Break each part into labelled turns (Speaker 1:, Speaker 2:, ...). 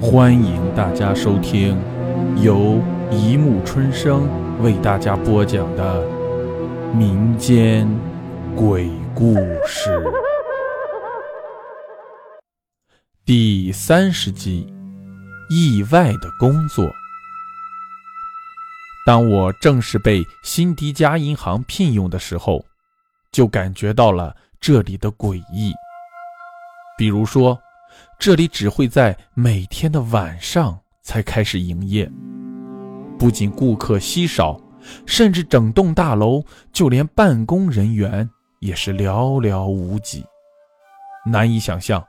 Speaker 1: 欢迎大家收听由一木春生为大家播讲的民间鬼故事第三十集：意外的工作。当我正式被辛迪加银行聘用的时候，就感觉到了这里的诡异。比如说，这里只会在每天的晚上才开始营业，不仅顾客稀少，甚至整栋大楼就连办公人员也是寥寥无几。难以想象，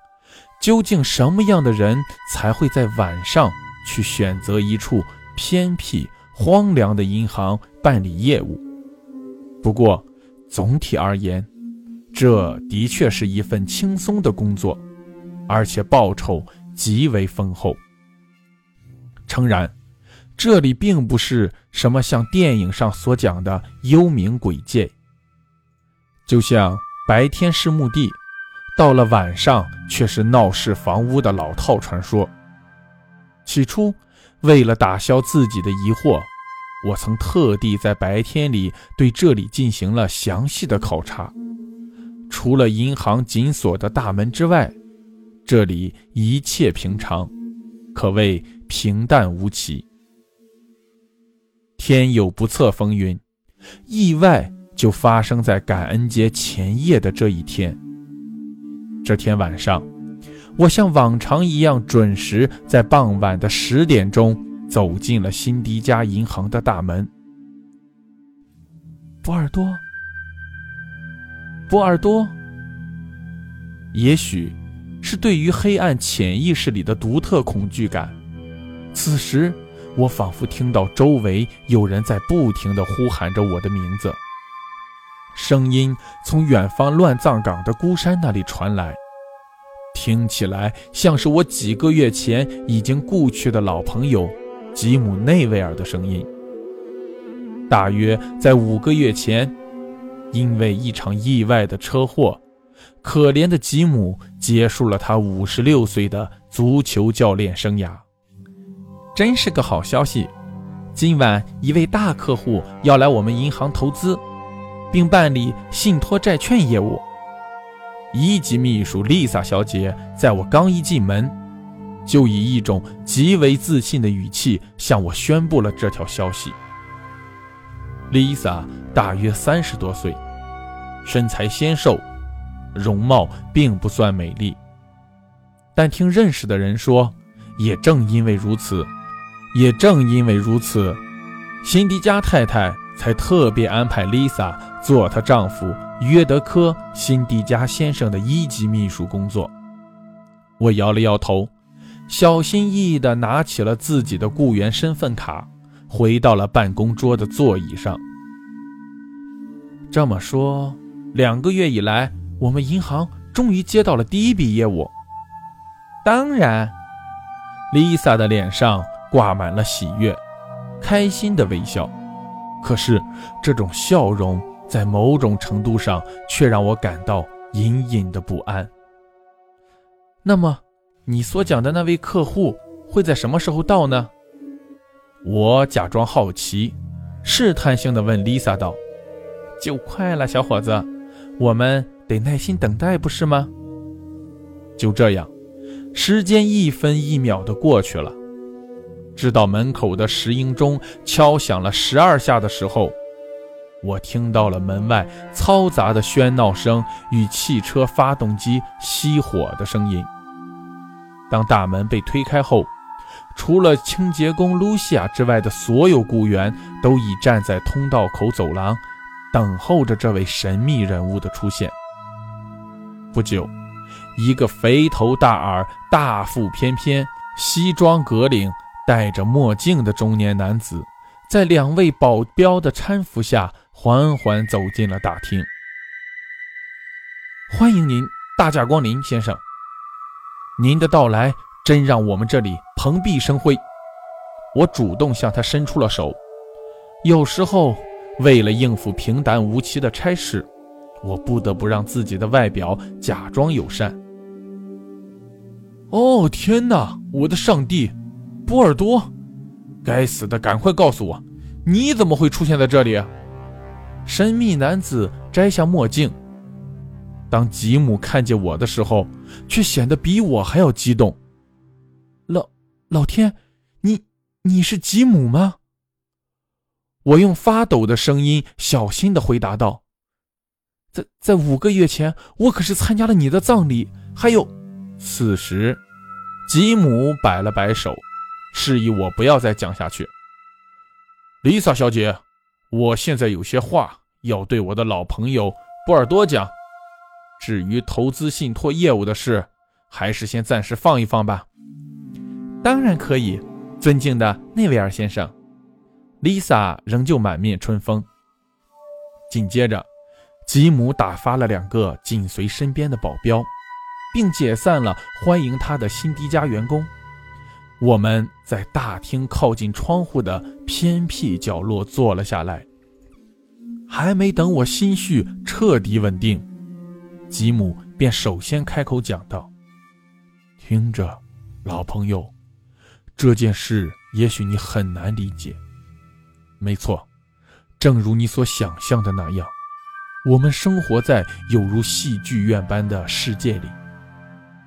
Speaker 1: 究竟什么样的人才会在晚上去选择一处偏僻、荒凉的银行办理业务？不过，总体而言，这的确是一份轻松的工作，而且报酬极为丰厚。诚然，这里并不是什么像电影上所讲的幽冥鬼界，就像白天是墓地，到了晚上却是闹市房屋的老套传说。起初，为了打消自己的疑惑，我曾特地在白天里对这里进行了详细的考察。除了银行紧锁的大门之外，这里一切平常，可谓平淡无奇。天有不测风云，意外就发生在感恩节前夜的这一天。这天晚上，我像往常一样准时在傍晚的十点钟走进了辛迪加银行的大门。博尔多，博尔多。也许是对于黑暗潜意识里的独特恐惧感，此时我仿佛听到周围有人在不停地呼喊着我的名字。声音从远方乱葬岗的孤山那里传来，听起来像是我几个月前已经故去的老朋友吉姆内维尔的声音。大约在五个月前，因为一场意外的车祸。可怜的吉姆结束了他五十六岁的足球教练生涯。真是个好消息！今晚一位大客户要来我们银行投资，并办理信托债券业务。一级秘书丽萨小姐在我刚一进门，就以一种极为自信的语气向我宣布了这条消息。丽萨大约三十多岁，身材纤瘦。容貌并不算美丽，但听认识的人说，也正因为如此，也正因为如此，辛迪加太太才特别安排丽萨做她丈夫约德科·辛迪加先生的一级秘书工作。我摇了摇头，小心翼翼地拿起了自己的雇员身份卡，回到了办公桌的座椅上。这么说，两个月以来。我们银行终于接到了第一笔业务。当然，丽萨的脸上挂满了喜悦，开心的微笑。可是，这种笑容在某种程度上却让我感到隐隐的不安。那么，你所讲的那位客户会在什么时候到呢？我假装好奇，试探性的问丽萨道：“就快了，小伙子，我们。”得耐心等待，不是吗？就这样，时间一分一秒的过去了。直到门口的石英钟敲响了十二下的时候，我听到了门外嘈杂的喧闹声与汽车发动机熄火的声音。当大门被推开后，除了清洁工露西亚之外的所有雇员都已站在通道口走廊，等候着这位神秘人物的出现。不久，一个肥头大耳、大腹翩翩、西装革领、戴着墨镜的中年男子，在两位保镖的搀扶下，缓缓走进了大厅。欢迎您大驾光临，先生。您的到来真让我们这里蓬荜生辉。我主动向他伸出了手。有时候，为了应付平淡无奇的差事。我不得不让自己的外表假装友善。哦天哪！我的上帝，波尔多！该死的，赶快告诉我，你怎么会出现在这里？神秘男子摘下墨镜。当吉姆看见我的时候，却显得比我还要激动。老老天，你你是吉姆吗？我用发抖的声音小心的回答道：“在在五个月前，我可是参加了你的葬礼，还有……”此时，吉姆摆了摆手，示意我不要再讲下去。丽萨小姐，我现在有些话要对我的老朋友波尔多讲。至于投资信托业务的事，还是先暂时放一放吧。当然可以，尊敬的内维尔先生。Lisa 仍旧满面春风。紧接着，吉姆打发了两个紧随身边的保镖，并解散了欢迎他的辛迪加员工。我们在大厅靠近窗户的偏僻角落坐了下来。还没等我心绪彻底稳定，吉姆便首先开口讲道：“听着，老朋友，这件事也许你很难理解。”没错，正如你所想象的那样，我们生活在有如戏剧院般的世界里，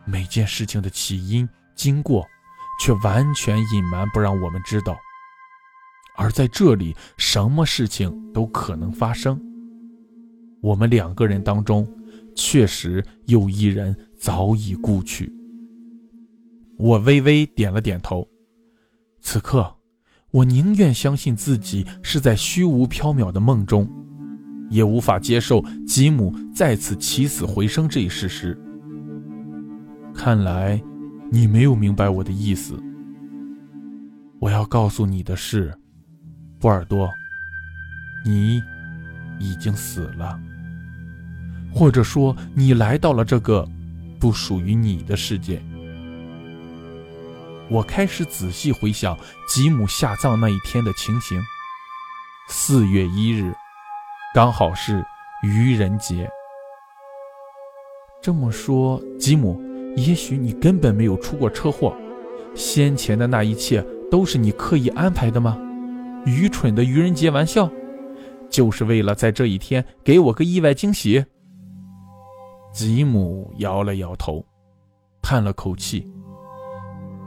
Speaker 1: 每件事情的起因、经过，却完全隐瞒不让我们知道。而在这里，什么事情都可能发生。我们两个人当中，确实有一人早已故去。我微微点了点头。此刻。我宁愿相信自己是在虚无缥缈的梦中，也无法接受吉姆再次起死回生这一事实。看来，你没有明白我的意思。我要告诉你的是，波尔多，你已经死了，或者说，你来到了这个不属于你的世界。我开始仔细回想吉姆下葬那一天的情形。四月一日，刚好是愚人节。这么说，吉姆，也许你根本没有出过车祸，先前的那一切都是你刻意安排的吗？愚蠢的愚人节玩笑，就是为了在这一天给我个意外惊喜。吉姆摇了摇头，叹了口气。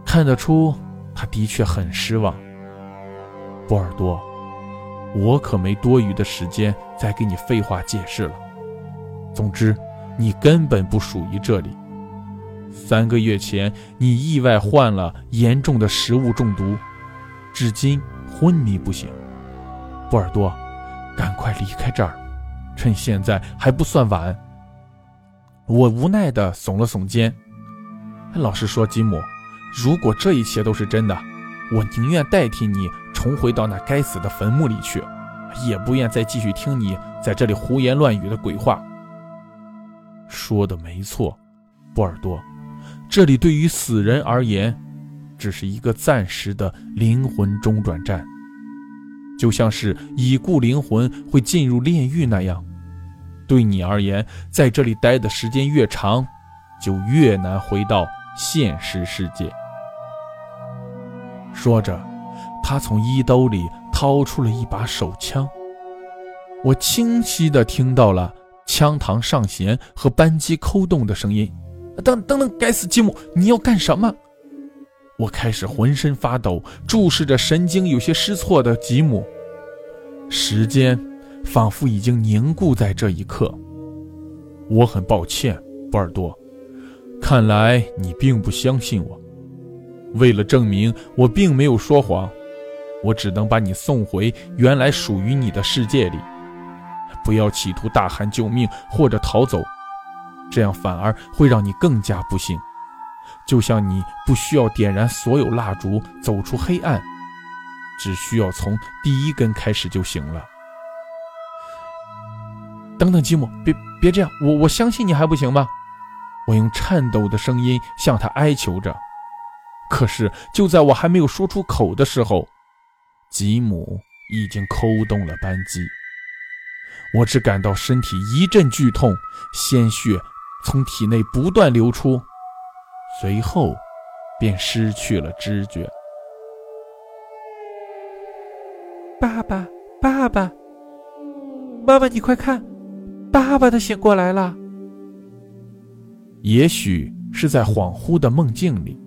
Speaker 1: 看得出，他的确很失望。波尔多，我可没多余的时间再给你废话解释了。总之，你根本不属于这里。三个月前，你意外患了严重的食物中毒，至今昏迷不醒。波尔多，赶快离开这儿，趁现在还不算晚。我无奈地耸了耸肩。老实说，吉姆。如果这一切都是真的，我宁愿代替你重回到那该死的坟墓里去，也不愿再继续听你在这里胡言乱语的鬼话。说的没错，波尔多，这里对于死人而言，只是一个暂时的灵魂中转站，就像是已故灵魂会进入炼狱那样。对你而言，在这里待的时间越长，就越难回到现实世界。说着，他从衣兜里掏出了一把手枪。我清晰地听到了枪膛上弦和扳机扣动的声音。等等等，该死，吉姆，你要干什么？我开始浑身发抖，注视着神经有些失措的吉姆。时间仿佛已经凝固在这一刻。我很抱歉，波尔多，看来你并不相信我。为了证明我并没有说谎，我只能把你送回原来属于你的世界里。不要企图大喊救命或者逃走，这样反而会让你更加不幸。就像你不需要点燃所有蜡烛走出黑暗，只需要从第一根开始就行了。等等，吉姆，别别这样，我我相信你还不行吗？我用颤抖的声音向他哀求着。可是，就在我还没有说出口的时候，吉姆已经扣动了扳机。我只感到身体一阵剧痛，鲜血从体内不断流出，随后便失去了知觉。
Speaker 2: 爸爸，爸爸，妈妈，你快看，爸爸他醒过来了。
Speaker 1: 也许是在恍惚的梦境里，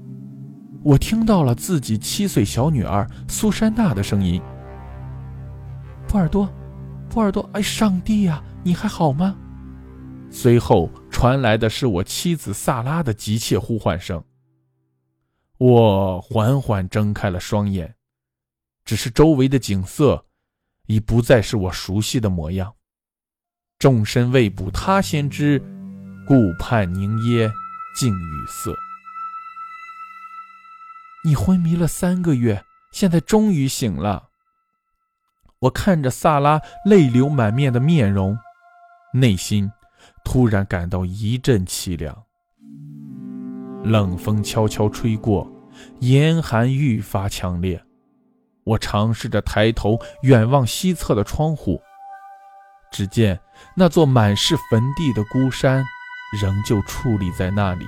Speaker 1: 我听到了自己七岁小女儿苏珊娜的声音：“
Speaker 2: 波尔多，波尔多，哎，上帝呀，你还好吗？”
Speaker 1: 随后传来的是我妻子萨拉的急切呼唤声。我缓缓睁开了双眼。只是周围的景色，已不再是我熟悉的模样。众神未卜，他先知，顾盼凝噎，静语塞。
Speaker 2: 你昏迷了三个月，现在终于醒了。
Speaker 1: 我看着萨拉泪流满面的面容，内心突然感到一阵凄凉。冷风悄悄吹过，严寒愈发强烈。我尝试着抬头远望西侧的窗户，只见那座满是坟地的孤山仍旧矗立在那里，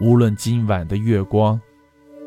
Speaker 1: 无论今晚的月光